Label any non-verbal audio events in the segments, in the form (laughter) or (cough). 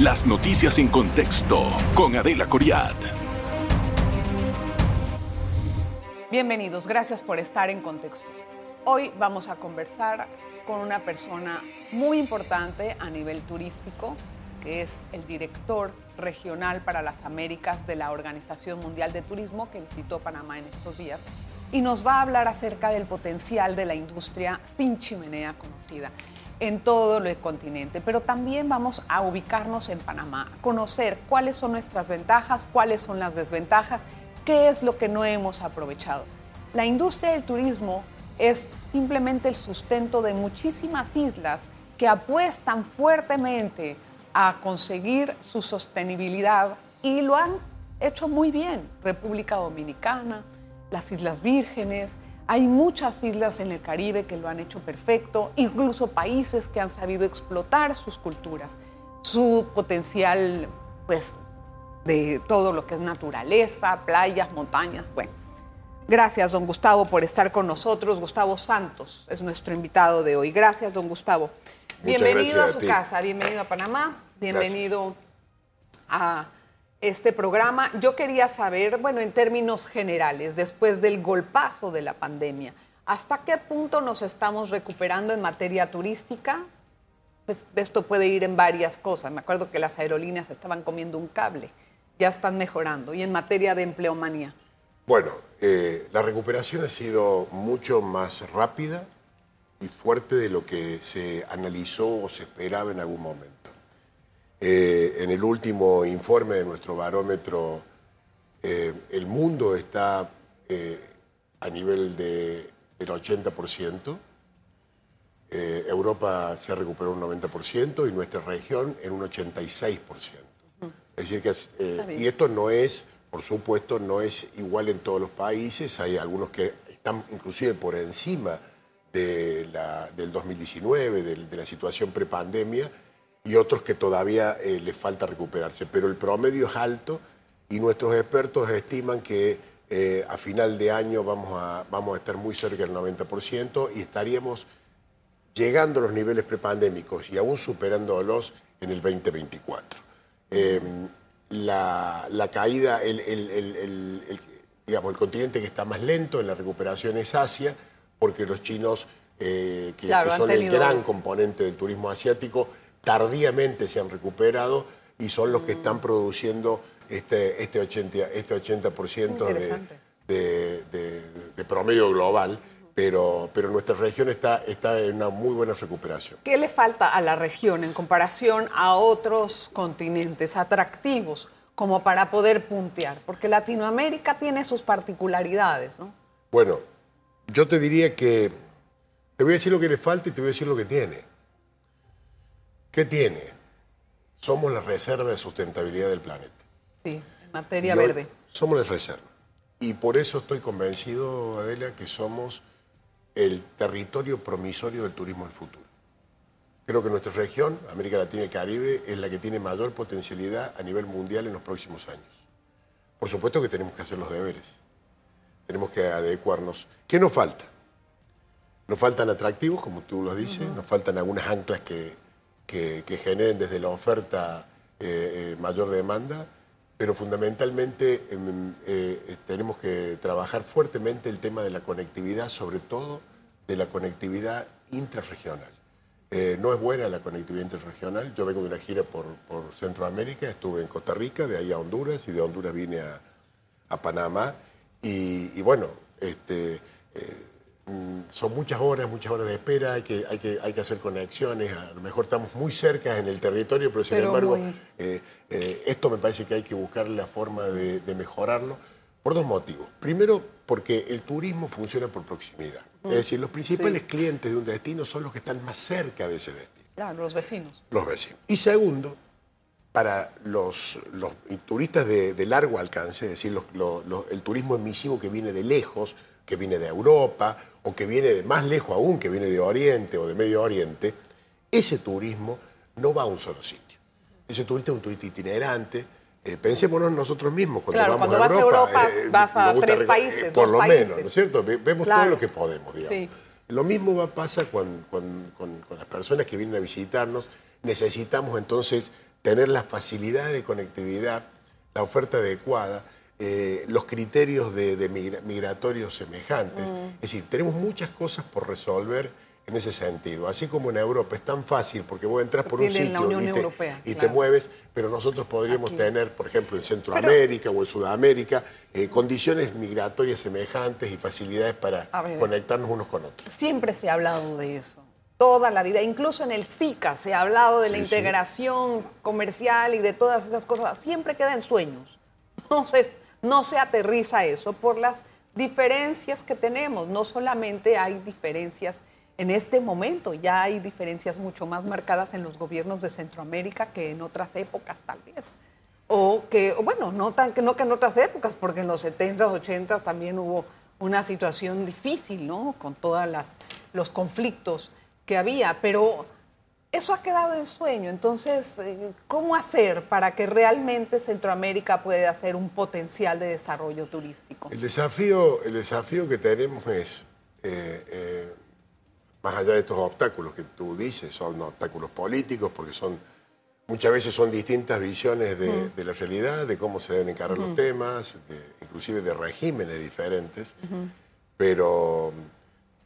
Las noticias en contexto con Adela Coriad. Bienvenidos, gracias por estar en contexto. Hoy vamos a conversar con una persona muy importante a nivel turístico, que es el director regional para las Américas de la Organización Mundial de Turismo, que visitó Panamá en estos días, y nos va a hablar acerca del potencial de la industria sin chimenea conocida en todo el continente, pero también vamos a ubicarnos en Panamá, conocer cuáles son nuestras ventajas, cuáles son las desventajas, qué es lo que no hemos aprovechado. La industria del turismo es simplemente el sustento de muchísimas islas que apuestan fuertemente a conseguir su sostenibilidad y lo han hecho muy bien. República Dominicana, las Islas Vírgenes, hay muchas islas en el Caribe que lo han hecho perfecto, incluso países que han sabido explotar sus culturas, su potencial, pues, de todo lo que es naturaleza, playas, montañas. Bueno, gracias, don Gustavo, por estar con nosotros. Gustavo Santos es nuestro invitado de hoy. Gracias, don Gustavo. bienvenido a su casa, bienvenido a Panamá, bienvenido a este programa. Yo quería saber, bueno, en términos generales, después del golpazo de la pandemia, ¿hasta qué punto nos estamos recuperando en materia turística? Pues esto puede ir en varias cosas. Me acuerdo que las aerolíneas estaban comiendo un cable, ya están mejorando. Y en materia de empleomanía. Bueno, eh, la recuperación ha sido mucho más rápida y fuerte de lo que se analizó o se esperaba en algún momento. Eh, en el último informe de nuestro barómetro, eh, el mundo está eh, a nivel de, del 80%, Europa se ha recuperado un 90% y nuestra región en un 86%. Es decir, que, y esto no es, por supuesto, no es igual en todos los países, hay algunos que están inclusive por encima de la, del 2019, de, de la situación prepandemia, y otros que todavía eh, les falta recuperarse. Pero el promedio es alto y nuestros expertos estiman que eh, a final de año vamos a, vamos a estar muy cerca del 90% y estaríamos llegando a los niveles prepandémicos y aún superándolos en el 2024. Em, la, caída, el, digamos, el continente que está más lento en la recuperación es Asia, porque los chinos, eh, que, son el gran componente del turismo asiático, tardíamente se han recuperado y son los que están produciendo este, este 80%, este 80 de, de, promedio global. Pero, pero, nuestra región está, está en una muy buena recuperación. ¿Qué le falta a la región en comparación a otros continentes atractivos como para poder puntear? Porque Latinoamérica tiene sus particularidades, ¿no? Bueno, yo te diría que te voy a decir lo que le falta y te voy a decir lo que tiene. ¿Qué tiene? Somos la reserva de sustentabilidad del planeta. Sí, en materia verde. Somos la reserva. Y por eso estoy convencido, Adela, que somos el territorio promisorio del turismo del futuro. Creo que nuestra región, América Latina y el Caribe, es la que tiene mayor potencialidad a nivel mundial en los próximos años. Por supuesto que tenemos que hacer los deberes. Tenemos que adecuarnos. ¿Qué nos falta? Nos faltan atractivos, como tú lo dices, nos faltan algunas anclas que que, generen desde la oferta eh, eh, mayor demanda, pero fundamentalmente em, eh, tenemos que trabajar fuertemente el tema de la conectividad, sobre todo de la conectividad intrarregional. no es buena la conectividad intrarregional. Yo vengo de una gira por, Centroamérica, estuve en Costa Rica, de ahí a Honduras, y de Honduras vine a, Panamá. Y, bueno, este, Mm, son muchas horas, muchas horas de espera, hay que, hay que, hay que hacer conexiones, a lo mejor estamos muy cerca en el territorio, pero sin embargo eh, eh, esto me parece que hay que buscar la forma de, mejorarlo por dos motivos. Primero, porque el turismo funciona por proximidad. Es mm. decir, los principales clientes de un destino son los que están más cerca de ese destino. Claro, los vecinos. Los vecinos. Y segundo, para los, los turistas de, largo alcance, es decir, el turismo emisivo que viene de lejos, que viene de Europa o que viene de más lejos aún, que viene de Oriente o de Medio Oriente, ese turismo no va a un solo sitio. Ese turista es un turista itinerante. Eh, pensémonos nosotros mismos, cuando vamos a Europa, eh, vas a tres países, por lo menos, ¿no es cierto? Vemos todo lo que podemos, digamos. Lo mismo va a pasar con, con, las personas que vienen a visitarnos. Necesitamos entonces tener la facilidad de conectividad, la oferta adecuada, eh, los criterios de, de migra- migratorios semejantes. Es decir, tenemos muchas cosas por resolver en ese sentido. Así como en Europa es tan fácil porque vos entras por un la sitio y te, Europea, y te claro. mueves, pero nosotros podríamos Aquí. tener, por ejemplo, en Centroamérica o en Sudamérica, eh, condiciones migratorias semejantes y facilidades para ver. conectarnos unos con otros. Siempre se ha hablado de eso. Toda la vida, incluso en el SICA se ha hablado de la Sí, sí. integración comercial y de todas esas cosas. Siempre queda en sueños. No se, no se aterriza eso por las diferencias que tenemos. No solamente hay diferencias en este momento, ya hay diferencias mucho más marcadas en los gobiernos de Centroamérica que en otras épocas tal vez. O que, bueno, no, tan, que no que en otras épocas, porque en los 70s, 80s también hubo una situación difícil, ¿no? Con todos los conflictos que había, pero eso ha quedado en sueño. Entonces, eh, ¿cómo hacer para que realmente Centroamérica pueda ser un potencial de desarrollo turístico? El desafío, el desafío que tenemos es, eh, eh, más allá de estos obstáculos que tú dices, son obstáculos políticos, porque son muchas veces son distintas visiones de, de la realidad, de cómo se deben encarar los temas, de- inclusive de regímenes diferentes, pero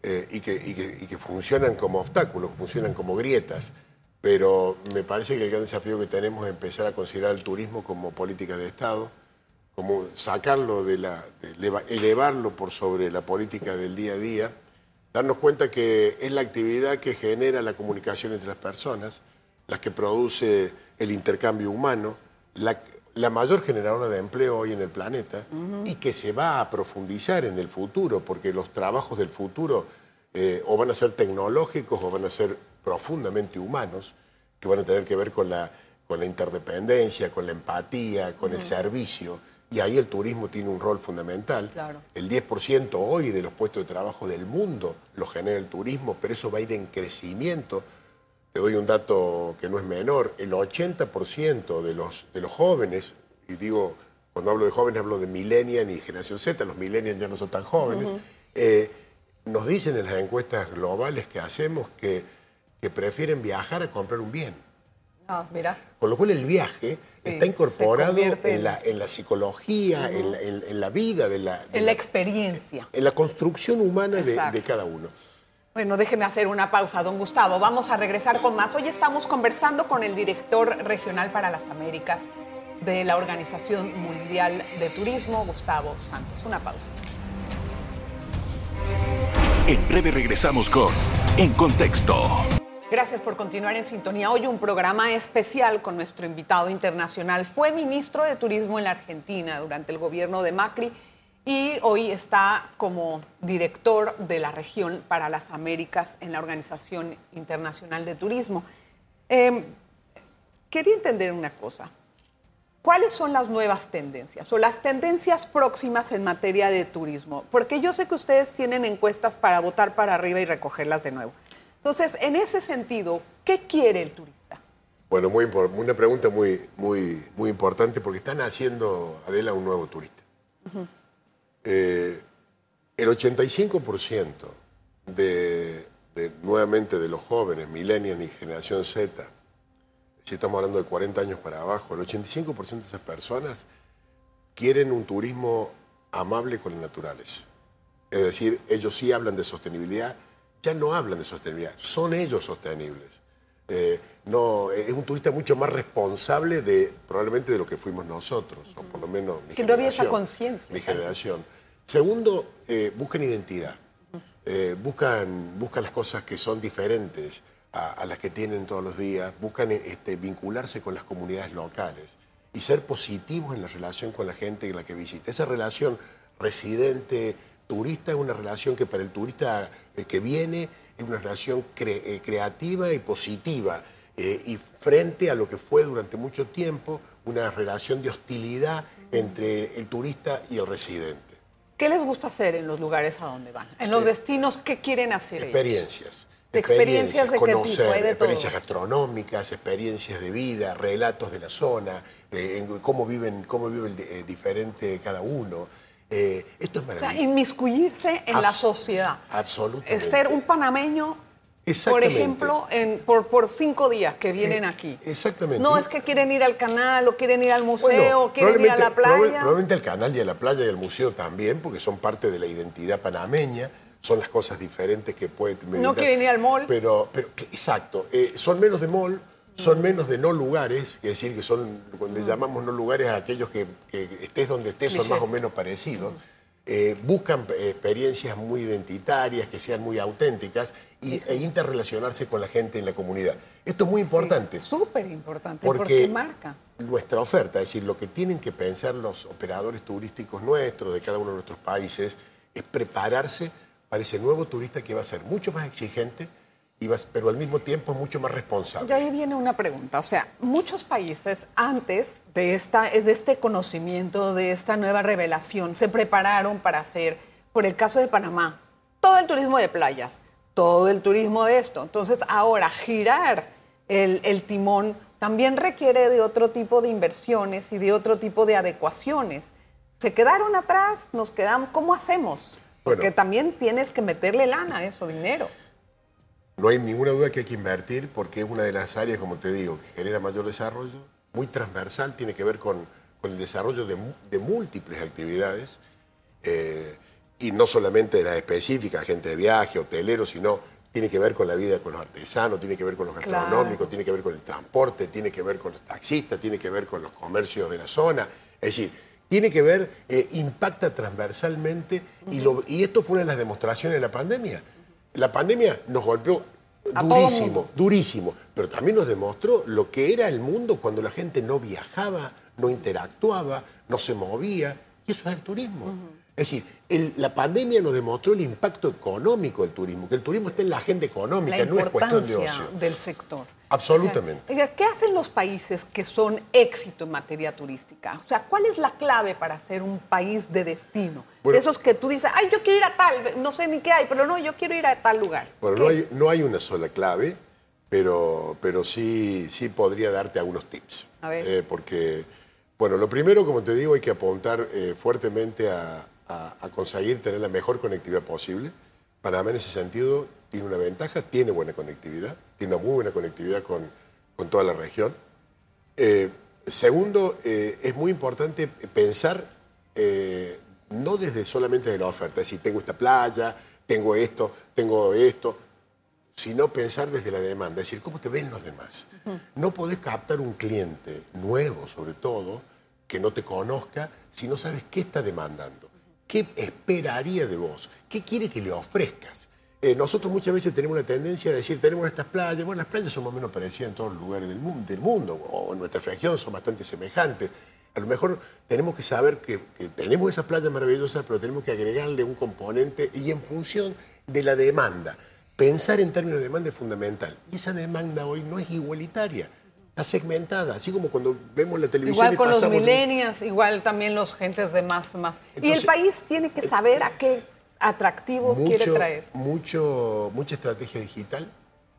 eh, y, que, y que- y que funcionan como obstáculos, funcionan como grietas. Pero me parece que el gran desafío que tenemos es empezar a considerar el turismo como política de Estado, como sacarlo de la, elevarlo por sobre la política del día a día, darnos cuenta que es la actividad que genera la comunicación entre las personas, la que produce el intercambio humano, la, la mayor generadora de empleo hoy en el planeta y que se va a profundizar en el futuro, porque los trabajos del futuro eh, o van a ser tecnológicos o van a ser profundamente humanos, que van a tener que ver con la, con la interdependencia, con la empatía, con el servicio. Y ahí el turismo tiene un rol fundamental. Claro. El 10% hoy de los puestos de trabajo del mundo lo genera el turismo, pero eso va a ir en crecimiento. Te doy un dato que no es menor, el 80% de los, de los jóvenes, y digo, cuando hablo de jóvenes hablo de millennials y generación Z, los millennials ya no son tan jóvenes, eh, nos dicen en las encuestas globales que hacemos que, que prefieren viajar a comprar un bien. Ah, mira. Con lo cual el viaje Sí, está incorporado en en- la, en la psicología, en, la, en- la vida de la, de En la experiencia. en la construcción humana de, de cada uno. Bueno, déjeme hacer una pausa, don Gustavo. Vamos a regresar con más. Hoy estamos conversando con el director regional para las Américas de la Organización Mundial de Turismo, Gustavo Santos. Una pausa. En breve regresamos con En Contexto. Gracias por continuar en sintonía. Hoy un programa especial con nuestro invitado internacional. Fue ministro de Turismo en la Argentina durante el gobierno de Macri y hoy está como director de la región para las Américas en la Organización Internacional de Turismo. Eh, quería entender una cosa. ¿Cuáles son las nuevas tendencias o las tendencias próximas en materia de turismo? Porque yo sé que ustedes tienen encuestas para votar para arriba y recogerlas de nuevo. Entonces, en ese sentido, ¿qué quiere el turista? Bueno, muy, una pregunta muy, muy, muy importante porque están haciendo, Adela, un nuevo turista. Eh, el 85% de, de, nuevamente, de los jóvenes, millennials y generación Z, si estamos hablando de 40 años para abajo, el 85% de esas personas quieren un turismo amable con la naturaleza. Es decir, ellos sí hablan de sostenibilidad, ya no hablan de sostenibilidad, son ellos sostenibles. Eh, no, es un turista mucho más responsable de probablemente de lo que fuimos nosotros, o por lo menos mi Que no había esa conciencia, Mi generación. Segundo, eh, buscan identidad. Eh, buscan, buscan las cosas que son diferentes a, las que tienen todos los días, buscan este, vincularse con las comunidades locales y ser positivos en la relación con la gente en la que visita. Esa relación residente-turista es una relación que para el turista eh, que viene es una relación cre- creativa y positiva. y frente a lo que fue durante mucho tiempo una relación de hostilidad entre el turista y el residente. ¿Qué les gusta hacer en los lugares a donde van? En los destinos, ¿qué quieren hacer ellos? Experiencias. ¿Experiencias de qué tipo? conocer, de todo. experiencias gastronómicas, experiencias de vida, relatos de la zona, eh, cómo viven, cómo vive el de- eh, diferente cada uno. Eh, esto es O sea, maravilloso. inmiscuirse en la sociedad. absolutamente. Eh, Ser un panameño Por ejemplo, en- por, por cinco días que vienen Eh, aquí. exactamente. No es que quieren ir al canal o quieren ir al museo Bueno, o quieren ir a la playa. proba- Probablemente al canal y a la playa y al museo también, porque son parte de la identidad panameña. Son las cosas diferentes que puede No quieren ir al mall. Pero, pero exacto. eh, son menos de mall, son menos de no lugares, es decir, que son, cuando le llamamos no lugares a aquellos que, que estés donde estés, son más o menos parecidos. Eh, buscan eh, experiencias muy identitarias, que sean muy auténticas y, e interrelacionarse con la gente en la comunidad. Esto es muy importante. Súper importante, Porque porque marca. nuestra oferta, es decir, lo que tienen que pensar los operadores turísticos nuestros, de cada uno de nuestros países, es prepararse para ese nuevo turista que va a ser mucho más exigente, pero al mismo tiempo mucho más responsable. Y ahí viene una pregunta. O sea, muchos países antes de, esta, de este conocimiento, de esta nueva revelación, se prepararon para hacer, por el caso de Panamá, todo el turismo de playas, todo el turismo de esto. Entonces, ahora girar el, el timón también requiere de otro tipo de inversiones y de otro tipo de adecuaciones. ¿Se quedaron atrás? ¿Nos quedamos? ¿Cómo hacemos? Porque Bueno. también tienes que meterle lana a eso, dinero. No hay ninguna duda que hay que invertir porque es una de las áreas, como te digo, que genera mayor desarrollo, muy transversal, tiene que ver con, con el desarrollo de, múltiples actividades, eh, y no solamente de las específicas, gente de viaje, hoteleros, sino tiene que ver con la vida con los artesanos, tiene que ver con los Claro. gastronómicos, tiene que ver con el transporte, tiene que ver con los taxistas, tiene que ver con los comercios de la zona. Es decir, tiene que ver, eh, impacta transversalmente, y, lo- y esto fue una de las demostraciones de la pandemia. La pandemia nos golpeó durísimo, durísimo, pero también nos demostró lo que era el mundo cuando la gente no viajaba, no interactuaba, no se movía, y eso es el turismo. Es decir, el- la pandemia nos demostró el impacto económico del turismo, que el turismo está en la agenda económica, la no es cuestión de ocio. del sector. Absolutamente. Oiga, ¿Qué hacen los países que son éxito en materia turística? O sea, ¿cuál es la clave para ser un país de destino? Bueno. de esos que tú dices, ay, yo quiero ir a tal, no sé ni qué hay, pero no, yo quiero ir a tal lugar. Bueno, no hay, no hay una sola clave, pero, pero sí, sí podría darte algunos tips. A ver. Eh, porque, bueno, lo primero, como te digo, hay que apuntar eh, fuertemente a, a- a conseguir tener la mejor conectividad posible. Panamá en ese sentido tiene una ventaja, tiene buena conectividad, tiene una muy buena conectividad con, con toda la región. Eh, segundo, eh, es muy importante pensar eh, no desde solamente de la oferta, es decir, tengo esta playa, tengo esto, tengo esto, sino pensar desde la demanda, es decir, ¿cómo te ven los demás? No podés captar un cliente nuevo, sobre todo, que no te conozca, si no sabes qué está demandando, qué esperaría de vos, qué quiere que le ofrezcas. Eh, nosotros muchas veces tenemos una tendencia a decir, tenemos estas playas, bueno, las playas son más o menos parecidas en todos los lugares del mundo, o en nuestra región son bastante semejantes. A lo mejor tenemos que saber que, que tenemos esas playas maravillosas, pero tenemos que agregarle un componente y en función de la demanda. Pensar en términos de demanda es fundamental. Y esa demanda hoy no es igualitaria, está segmentada, así como cuando vemos la televisión. Igual y con los pasamos de- millennials, igual también los gentes de más, más. y el Entonces, país tiene que saber a qué atractivo quiere traer. Mucho, mucha estrategia digital.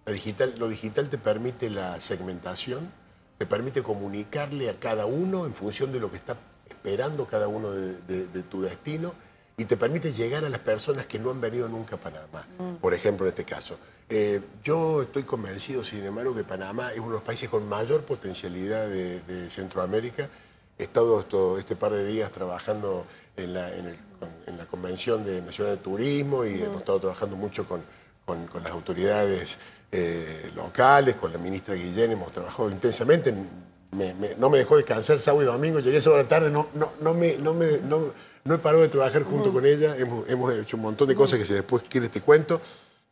La digital. Lo digital te permite la segmentación, te permite comunicarle a cada uno en función de lo que está esperando cada uno de, de- de tu destino y te permite llegar a las personas que no han venido nunca a Panamá, Mm. por ejemplo, en este caso. Eh, yo estoy convencido, sin embargo, que Panamá es uno de los países con mayor potencialidad de, de Centroamérica. He estado esto- este par de días trabajando en la, en el- con- en la Convención de Nacional de Turismo y hemos estado trabajando mucho con, con- con las autoridades eh, locales, con la ministra Guillén, hemos trabajado intensamente. Me- me- no me dejó descansar sábado y domingo, llegué sábado a la tarde, no, no, no, me, no, me, no, no he parado de trabajar junto con ella, hemos, hemos hecho un montón de cosas que si después quieres te cuento,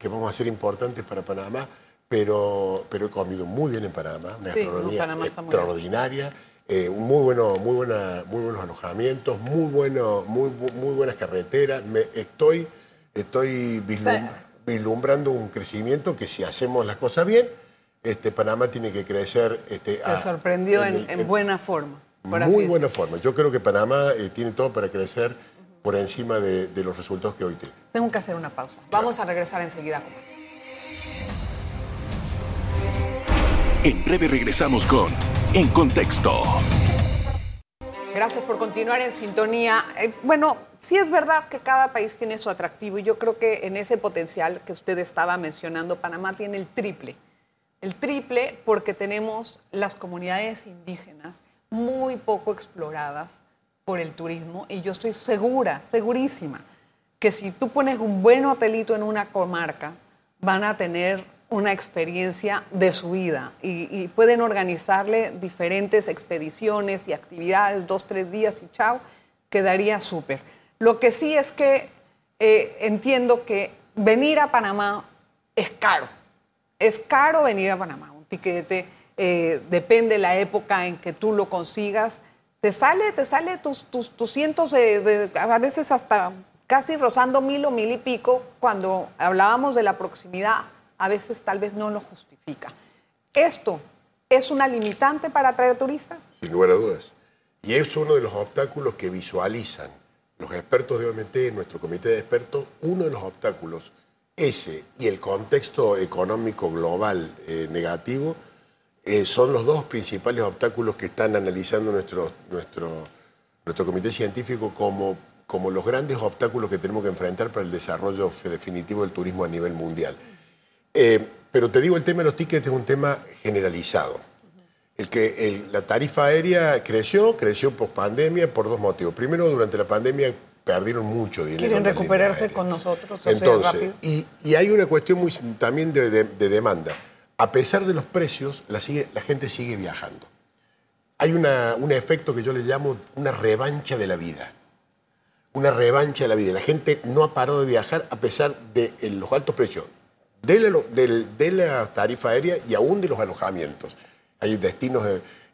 que vamos a hacer importantes para Panamá, pero, pero he comido muy bien en Panamá, una Sí, gastronomía Panamá extraordinaria, eh, muy, bueno, muy, buena, muy buenos alojamientos, muy, bueno, muy, bu- muy buenas carreteras. Me, estoy estoy vislum- vislumbrando un crecimiento que si hacemos las cosas bien, este, Panamá tiene que crecer. Este, Se a- sorprendió en, el- en buena forma. por muy buena forma. Yo creo que Panamá eh, tiene todo para crecer por encima de, de los resultados que hoy tiene. Tengo que hacer una pausa. Vamos a regresar enseguida con más. En breve regresamos con En Contexto. Gracias por continuar en sintonía. Eh, bueno, sí es verdad que cada país tiene su atractivo y yo creo que en ese potencial que usted estaba mencionando, Panamá tiene el triple. El triple porque tenemos las comunidades indígenas muy poco exploradas por el turismo y yo estoy segura, segurísima, que si tú pones un buen hotelito en una comarca, van a tener una experiencia de su vida y, pueden organizarle diferentes expediciones y actividades, dos, tres días y chao, quedaría súper. Lo que sí es que eh, entiendo que venir a Panamá es caro. Es caro venir a Panamá. Un tiquete, eh, depende de la época en que tú lo consigas. Te sale, te sale tus, tus, tus cientos de, a veces hasta casi rozando mil o mil y pico, cuando hablábamos de la proximidad, a veces tal vez no lo justifica. ¿Esto es una limitante para atraer turistas? Sin lugar a dudas. Y es uno de los obstáculos que visualizan los expertos de OMT, nuestro comité de expertos, uno de los obstáculos, ese y el contexto económico global eh, negativo, eh, son los dos principales obstáculos que están analizando nuestro, nuestro, nuestro comité científico como, como los grandes obstáculos que tenemos que enfrentar para el desarrollo definitivo del turismo a nivel mundial. Eh, pero te digo, el tema de los tickets es un tema generalizado. El que el- la tarifa aérea creció, creció post pandemia por dos motivos. Primero, durante la pandemia perdieron mucho dinero. Quieren recuperarse con nosotros, Entonces, rápido. y, y hay una cuestión muy, también de, de- de demanda. A pesar de los precios, la, gente sigue viajando. Hay un efecto que yo le llamo una revancha de la vida. Una revancha de la vida. La gente no ha parado de viajar a pesar de los altos precios de la, tarifa aérea y aún de los alojamientos. Hay destinos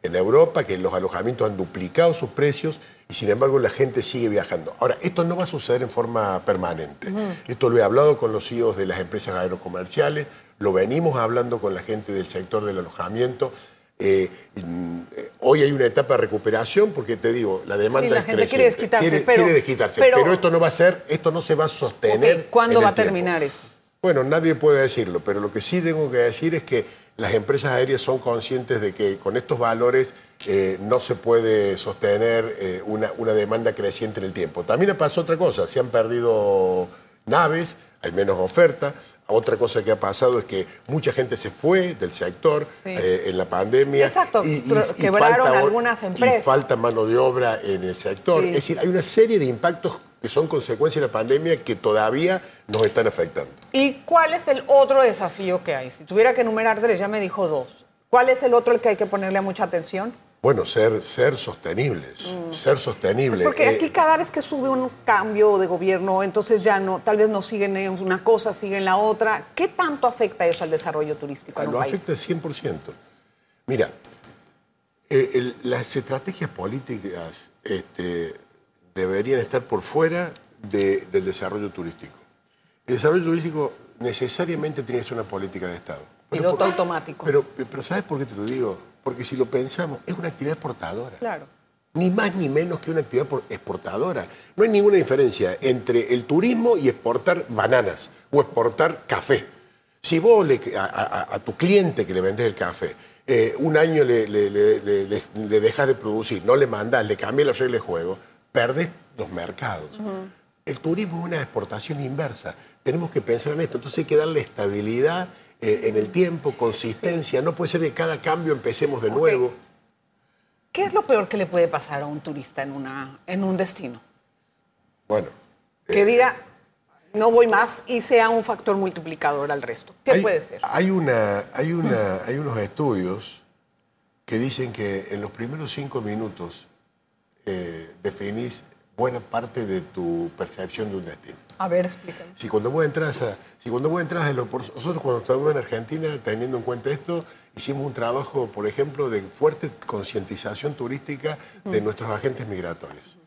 en Europa que los alojamientos han duplicado sus precios y sin embargo la gente sigue viajando. Ahora, esto no va a suceder en forma permanente. Esto lo he hablado con los CEOs de las empresas aerocomerciales, lo venimos hablando con la gente del sector del alojamiento. Eh, mm, hoy hay una etapa de recuperación porque te digo, la demanda Sí, la es gente quiere creciente. desquitarse, Quiere- pero- quiere desquitarse, pero- pero, esto no va a ser, esto no se va a sostener. ¿Cuándo va a terminar tiempo. eso? Bueno, nadie puede decirlo, pero lo que sí tengo que decir es que las empresas aéreas son conscientes de que con estos valores eh, no se puede sostener eh, una, una demanda creciente en el tiempo. También pasó otra cosa, se han perdido naves, hay menos oferta. Otra cosa que ha pasado es que mucha gente se fue del sector Sí. eh, en la pandemia. Exacto, tro- quebraron falta- algunas empresas. Y falta mano de obra en el sector. Sí. Es decir, hay una serie de impactos que son consecuencia de la pandemia que todavía nos están afectando. ¿Y cuál es el otro desafío que hay? Si tuviera que enumerar tres, ya me dijo dos. ¿Cuál es el otro al que hay que ponerle mucha atención? Bueno, ser, ser sostenibles, ser sostenibles. Porque Eh, aquí cada vez que sube un cambio de gobierno, entonces ya no, tal vez no siguen en una cosa, siguen la otra. ¿Qué tanto afecta eso al desarrollo turístico en un lo país? afecta 100%. Mira, eh, el- las estrategias políticas este, deberían estar por fuera de- del desarrollo turístico. El desarrollo turístico necesariamente tiene que ser una política de Estado. Piloto por- automático. Pero, pero ¿sabes por qué te lo digo? Porque si lo pensamos, es una actividad exportadora. Claro. Ni más ni menos que una actividad por- exportadora. No hay ninguna diferencia entre el turismo y exportar bananas o exportar café. Si vos le- a, a- a tu cliente que le vendes el café, eh, un año le, le, le- dejas de producir, no le mandas, le cambias las reglas de juego, perdés los mercados. El turismo es una exportación inversa. Tenemos que pensar en esto. Entonces hay que darle estabilidad eh, en el tiempo, consistencia. No puede ser que cada cambio empecemos de nuevo. ¿Qué es lo peor que le puede pasar a un turista en, una, en un destino? Bueno, Que diga, no voy más y sea un factor multiplicador al resto. ¿Qué hay, puede ser? Hay, una, hay, una, hay unos estudios que dicen que en los primeros cinco minutos eh, definís buena parte de tu percepción de un destino. A ver, explícame. Si cuando vos entras a, si cuando vos entras a lo- nosotros cuando estábamos en Argentina, teniendo en cuenta esto, hicimos un trabajo, por ejemplo, de fuerte concientización turística de nuestros agentes migratorios.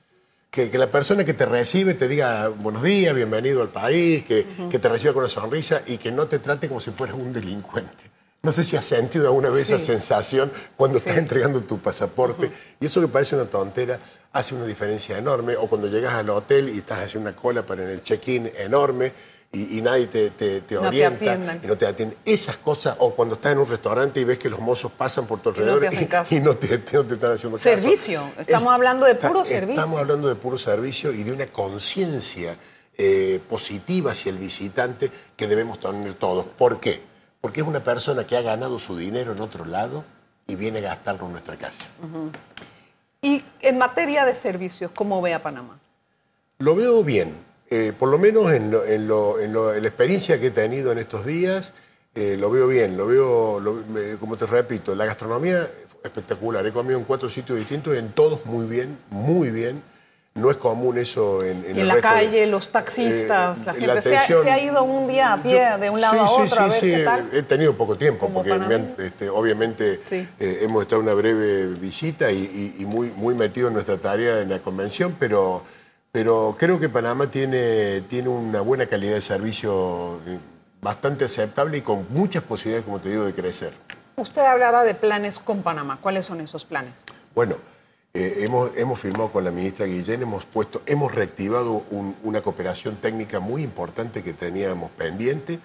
Que, que la persona que te recibe te diga buenos días, bienvenido al país, que, que te reciba con una sonrisa y que no te trate como si fueras un delincuente. No sé si has sentido alguna vez Sí. esa sensación cuando Sí. estás entregando tu pasaporte. Y eso que parece una tontera hace una diferencia enorme. O cuando llegas al hotel y estás haciendo una cola para en el check-in enorme y, y nadie te, te- te No te orienta atiendan. y no te atienden. Esas cosas, o cuando estás en un restaurante y ves que los mozos pasan por tu no te alrededor hacen y no te, no te están haciendo caso. Servicio. Estamos hablando de puro servicio. Estamos hablando de puro servicio y de una conciencia eh, positiva hacia el visitante que debemos tener todos. ¿Por qué? Porque es una persona que ha ganado su dinero en otro lado y viene a gastarlo en nuestra casa. Y en materia de servicios, ¿cómo ve a Panamá? Lo veo bien, eh, por lo menos en, lo- en lo- en lo- en la experiencia que he tenido en estos días, eh, lo veo bien, lo veo, como te repito, la gastronomía espectacular. He comido en cuatro sitios distintos, en todos muy bien, muy bien. No es común eso en, en el en la resto de- calle, los taxistas, Eh, la la gente se, ha, atención- se ha ido un día a pie Yo- de un lado a otro sí, a ver sí, qué tal. He tenido poco tiempo porque me han- panameño. este, obviamente eh, hemos estado en una breve visita y, y- y muy, muy metido en nuestra tarea en la convención, pero, pero creo que Panamá tiene, tiene una buena calidad de servicio eh, bastante aceptable y con muchas posibilidades, como te digo, de crecer. Usted hablaba de planes con Panamá. ¿Cuáles son esos planes? Bueno, eh, hemos, hemos firmado con la ministra Guillén, hemos puesto, hemos reactivado un- una cooperación técnica muy importante que teníamos pendiente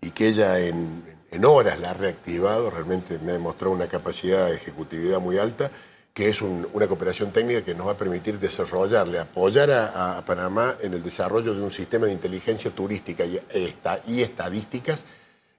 y que ella en, en horas la ha reactivado, realmente me ha demostrado una capacidad de ejecutividad muy alta, que es un- una cooperación técnica que nos va a permitir desarrollarle, apoyar a, a Panamá en el desarrollo de un sistema de inteligencia turística y, esta- y estadísticas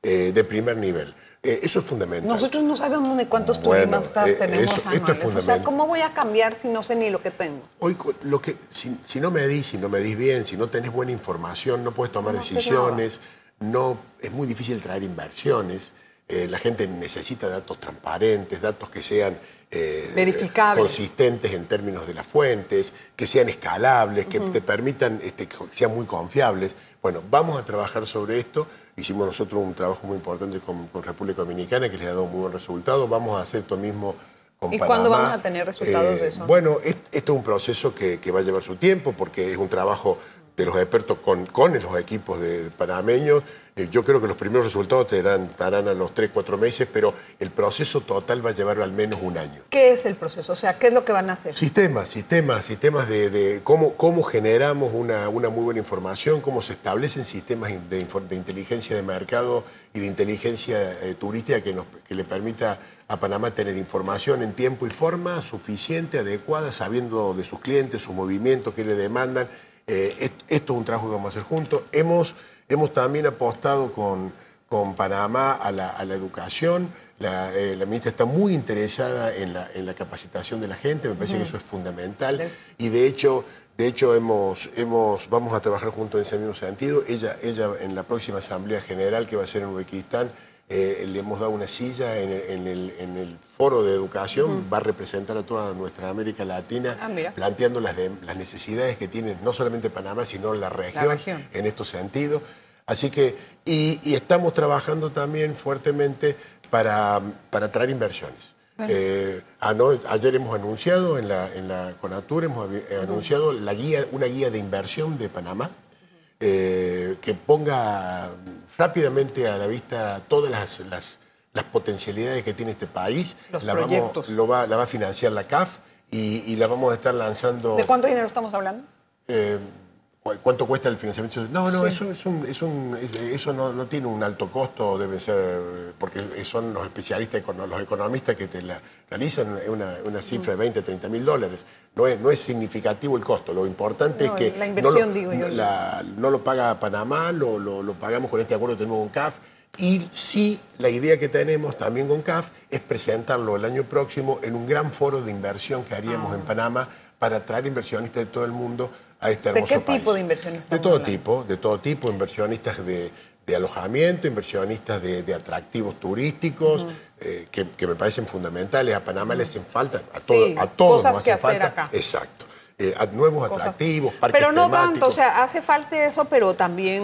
eh, de primer nivel. Eh, eso es fundamental. Nosotros no sabemos ni cuántos Bueno, turistas eh, tenemos eso- esto es anuales. o sea. ¿cómo voy a cambiar si no sé ni lo que tengo? Hoy, lo que, si, si no medís, si no medís bien, si no tenés buena información, no puedes tomar No decisiones, no, es muy difícil traer inversiones. eh, la gente necesita datos transparentes, datos que sean eh, Verificables. consistentes en términos de las fuentes, que sean escalables, que te permitan, este, que sean muy confiables. Bueno, vamos a trabajar sobre esto. Hicimos nosotros un trabajo muy importante con, con República Dominicana que les ha dado muy buen resultado. Vamos a hacer esto mismo con ¿Y Panamá. cuándo vamos a tener resultados de eso? Bueno, es- esto es un proceso que, que va a llevar su tiempo porque es un trabajo de los expertos con, con los equipos de panameños. Eh, yo creo que los primeros resultados te darán, darán a los 3, 4 meses, pero el proceso total va a llevar al menos un año. ¿Qué es el proceso? O sea, ¿qué es lo que van a hacer? Sistemas, sistemas, sistemas de, de cómo, cómo generamos una, una muy buena información, cómo se establecen sistemas de, de inteligencia de mercado y de inteligencia eh, turística que, nos, que le permita a Panamá tener información en tiempo y forma suficiente, adecuada, sabiendo de sus clientes, sus movimientos, qué le demandan. Eh, est- esto es un trabajo que vamos a hacer juntos. Hemos, hemos también apostado con, con Panamá a la, a la educación. La, eh, la ministra está muy interesada en la, en la capacitación de la gente, me parece que eso es fundamental. Y de hecho, de hecho hemos, hemos, vamos a trabajar juntos en ese mismo sentido. Ella, ella en la próxima Asamblea General que va a ser en Uzbekistán, eh, le hemos dado una silla en el, en el- en el foro de educación, va a representar a toda nuestra América Latina, Ah, planteando las, de- las necesidades que tiene no solamente Panamá, sino la región, región. en estos sentidos. Así que, y, y estamos trabajando también fuertemente para, para traer inversiones. Eh, ano- ayer hemos anunciado en la, en la Conatur, hemos eh, anunciado la guía, una guía de inversión de Panamá eh, que ponga rápidamente a la vista todas las, las- las potencialidades que tiene este país. Los la, vamos, proyectos. lo va, la va a financiar la CAF y, y la vamos a estar lanzando. ¿De cuánto dinero estamos hablando? Eh, ¿cu- ¿Cuánto cuesta el financiamiento? No, no, Sí. eso, es un- es un- eso no, no tiene un alto costo, debe ser, porque son los especialistas, los economistas que te la realizan, una, una cifra de 20, 30 mil dólares. No es, no es significativo el costo, lo importante No, es que la inversión, no, lo, digo yo. no la- no lo paga Panamá, lo, lo- lo pagamos con este acuerdo que tenemos con CAF. Y sí, la idea que tenemos también con CAF es presentarlo el año próximo en un gran foro de inversión que haríamos Ah. en Panamá para atraer inversionistas de todo el mundo a este ¿De hermoso qué país. tipo de inversiones De todo hablando? tipo, de todo tipo, inversionistas de, de alojamiento, inversionistas de, de atractivos turísticos, eh, que, que me parecen fundamentales. A Panamá le hacen falta, a, todo, Sí, a todos cosas nos que hacen hacer falta. acá. Exacto. Eh, a nuevos Cosas- atractivos, parques Pero no temáticos. tanto, o sea, hace falta eso, pero también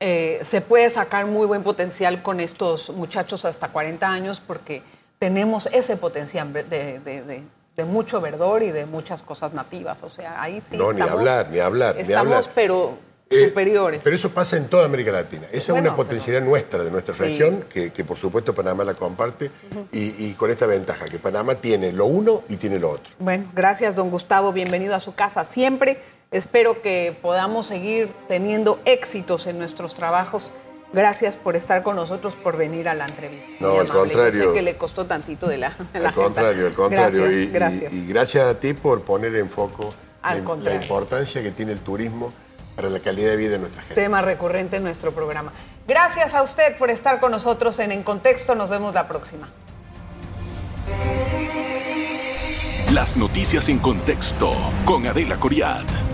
eh, se puede sacar muy buen potencial con estos muchachos hasta 40 años porque tenemos ese potencial de, de- de- de mucho verdor y de muchas cosas nativas. O sea, ahí sí No, ni hablar, ni hablar, ni Estamos, hablar. pero Eh, superiores. Pero eso pasa en toda América Latina. Esa Bueno, es una potencialidad nuestra, de nuestra Sí. región, que, que por supuesto Panamá la comparte, y, y con esta ventaja, que Panamá tiene lo uno y tiene lo otro. Bueno, gracias, don Gustavo. Bienvenido a su casa siempre. Espero que podamos seguir teniendo éxitos en nuestros trabajos. Gracias por estar con nosotros, por venir a la entrevista. No, al contrario. Yo sé que le costó tantito de la. (laughs) al contrario, al contrario. y, gracias. Y, gracias a ti por poner en foco la, la, importancia que tiene el turismo para la calidad de vida de nuestra gente. Tema recurrente en nuestro programa. Gracias a usted por estar con nosotros en En Contexto. Nos vemos la próxima. Las noticias en contexto con Adela Coriad.